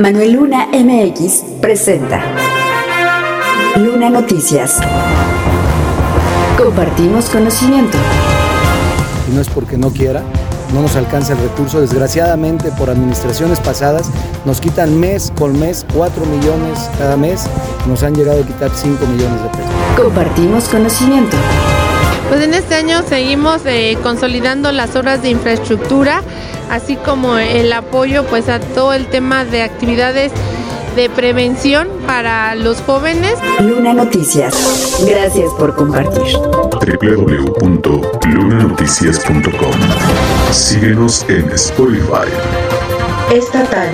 Manuel Luna MX presenta Luna Noticias. Compartimos conocimiento. Y no es porque no quiera, no nos alcanza el recurso. Desgraciadamente, por administraciones pasadas, nos quitan mes con mes 4 millones cada mes. Nos han llegado a quitar 5 millones de pesos. Compartimos conocimiento. Pues en este año seguimos eh, consolidando las obras de infraestructura así como el apoyo pues a todo el tema de actividades de prevención para los jóvenes. Luna Noticias. Gracias por compartir. www.lunanoticias.com. Síguenos en Spotify. Estatal.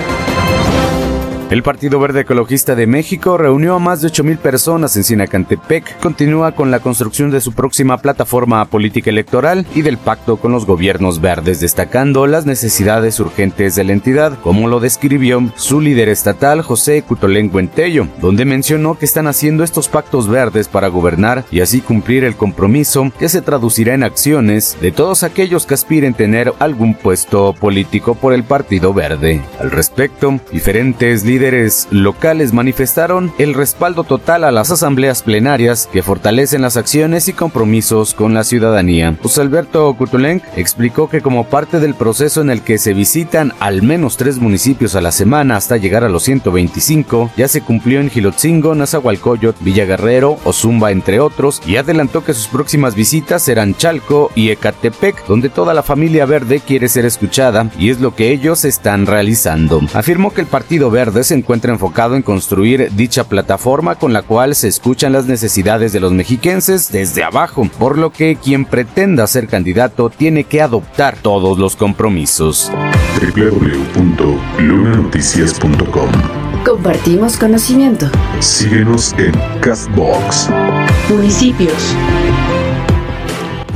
El Partido Verde Ecologista de México reunió a más de 8.000 personas en Sinacantepec. Continúa con la construcción de su próxima plataforma política electoral y del pacto con los gobiernos verdes, destacando las necesidades urgentes de la entidad, como lo describió su líder estatal, José Cutolén Guentello, donde mencionó que están haciendo estos pactos verdes para gobernar y así cumplir el compromiso que se traducirá en acciones de todos aquellos que aspiren tener algún puesto político por el Partido Verde. Al respecto, diferentes líderes líderes locales manifestaron el respaldo total a las asambleas plenarias que fortalecen las acciones y compromisos con la ciudadanía. José Alberto Cutulenc explicó que como parte del proceso en el que se visitan al menos tres municipios a la semana hasta llegar a los 125, ya se cumplió en Gilotzingo, Nazahualcoyot, Villaguerrero, Ozumba, entre otros, y adelantó que sus próximas visitas serán Chalco y Ecatepec, donde toda la familia verde quiere ser escuchada y es lo que ellos están realizando. Afirmó que el Partido Verde se encuentra enfocado en construir dicha plataforma con la cual se escuchan las necesidades de los mexiquenses desde abajo, por lo que quien pretenda ser candidato tiene que adoptar todos los compromisos. www.lunanoticias.com Compartimos conocimiento. Síguenos en Castbox. Municipios.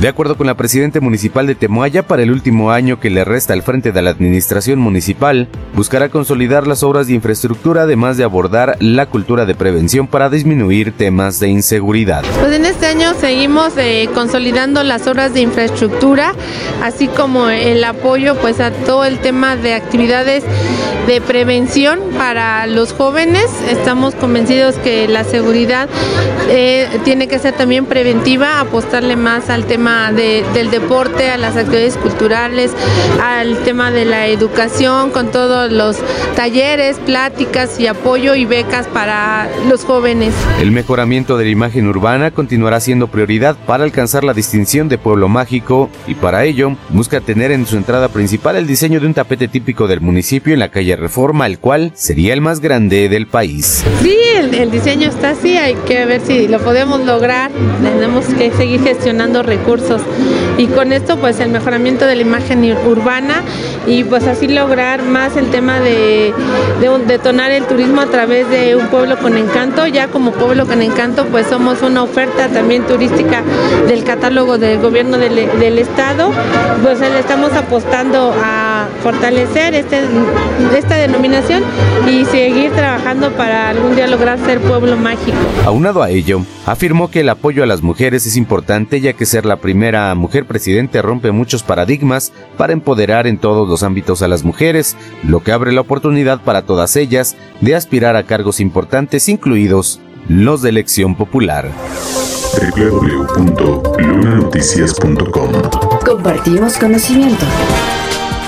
De acuerdo con la presidenta municipal de Temoaya, para el último año que le resta al frente de la administración municipal, buscará consolidar las obras de infraestructura además de abordar la cultura de prevención para disminuir temas de inseguridad. Pues en este año seguimos eh, consolidando las obras de infraestructura, así como el apoyo pues a todo el tema de actividades de prevención para los jóvenes. Estamos convencidos que la seguridad eh, tiene que ser también preventiva, apostarle más al tema del deporte, a las actividades culturales, al tema de la educación, con todos los talleres, pláticas y apoyo y becas para los jóvenes. El mejoramiento de la imagen urbana continuará siendo prioridad para alcanzar la distinción de pueblo mágico y para ello busca tener en su entrada principal el diseño de un tapete típico del municipio en la calle Reforma, el cual sería el más grande del país. Sí, el, el diseño está así, hay que ver si lo podemos lograr, tenemos que seguir gestionando recursos y con esto pues el mejoramiento de la imagen urbana y pues así lograr más el tema de, detonar el turismo a través de un pueblo con encanto. Ya como pueblo con encanto pues somos una oferta también turística del catálogo del gobierno del, estado, pues le estamos apostando a fortalecer este, esta denominación y seguir trabajando para algún día lograr ser pueblo mágico. Aunado a ello, afirmó que el apoyo a las mujeres es importante ya que ser la primera mujer presidente rompe muchos paradigmas para empoderar en todos los ámbitos a las mujeres, lo que abre la oportunidad para todas ellas de aspirar a cargos importantes incluidos los de elección popular. www.lunanoticias.com Compartimos conocimiento.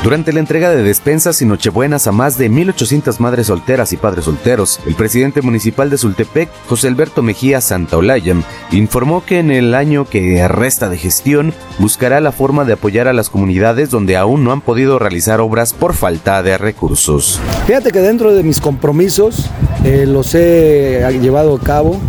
Durante la entrega de despensas y nochebuenas a más de 1.800 madres solteras y padres solteros, el presidente municipal de Sultepec, José Alberto Mejía Santaolalla, informó que en el año que resta de gestión buscará la forma de apoyar a las comunidades donde aún no han podido realizar obras por falta de recursos. Fíjate que dentro de mis compromisos eh, los he llevado a cabo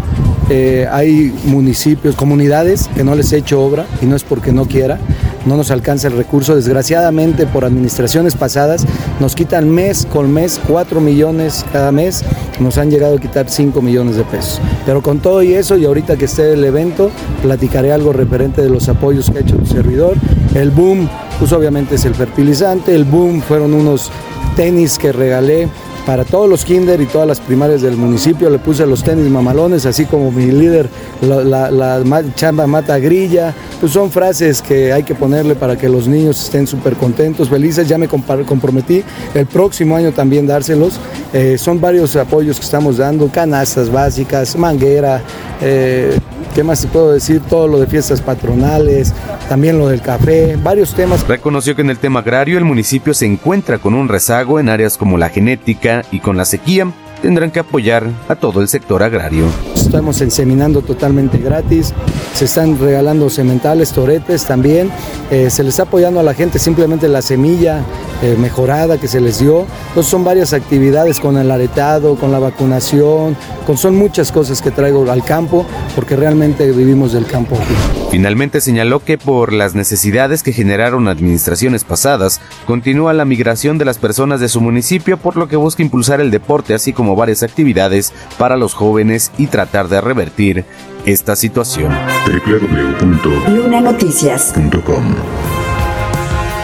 eh, hay municipios, comunidades que no les he hecho obra y no es porque no quiera, no nos alcanza el recurso. Desgraciadamente por administraciones pasadas nos quitan mes con mes 4 millones cada mes, nos han llegado a quitar 5 millones de pesos. Pero con todo y eso y ahorita que esté el evento, platicaré algo referente de los apoyos que ha hecho el servidor. El boom, pues obviamente es el fertilizante, el boom fueron unos tenis que regalé para todos los kinder y todas las primarias del municipio. Le puse los tenis mamalones, así como mi líder, la, chamba mata grilla. Pues son frases que hay que ponerle para que los niños estén súper contentos, felices. Ya me comprometí el próximo año también dárselos. Eh, son varios apoyos que estamos dando, canastas básicas, manguera, eh, ¿qué más te puedo decir? Todo lo de fiestas patronales, también lo del café, varios temas. Reconoció que en el tema agrario el municipio se encuentra con un rezago en áreas como la genética y con la sequía tendrán que apoyar a todo el sector agrario. Estamos enseminando totalmente gratis, se están regalando sementales, toretes también, eh, se les está apoyando a la gente simplemente la semilla eh, mejorada que se les dio. Entonces son varias actividades con el aretado, con la vacunación, con, son muchas cosas que traigo al campo porque realmente vivimos del campo Finalmente señaló que por las necesidades que generaron administraciones pasadas, continúa la migración de las personas de su municipio, por lo que busca impulsar el deporte así como varias actividades para los jóvenes y tratar de revertir esta situación. www.lunanoticias.com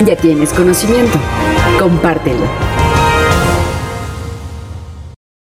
Ya tienes conocimiento, compártelo.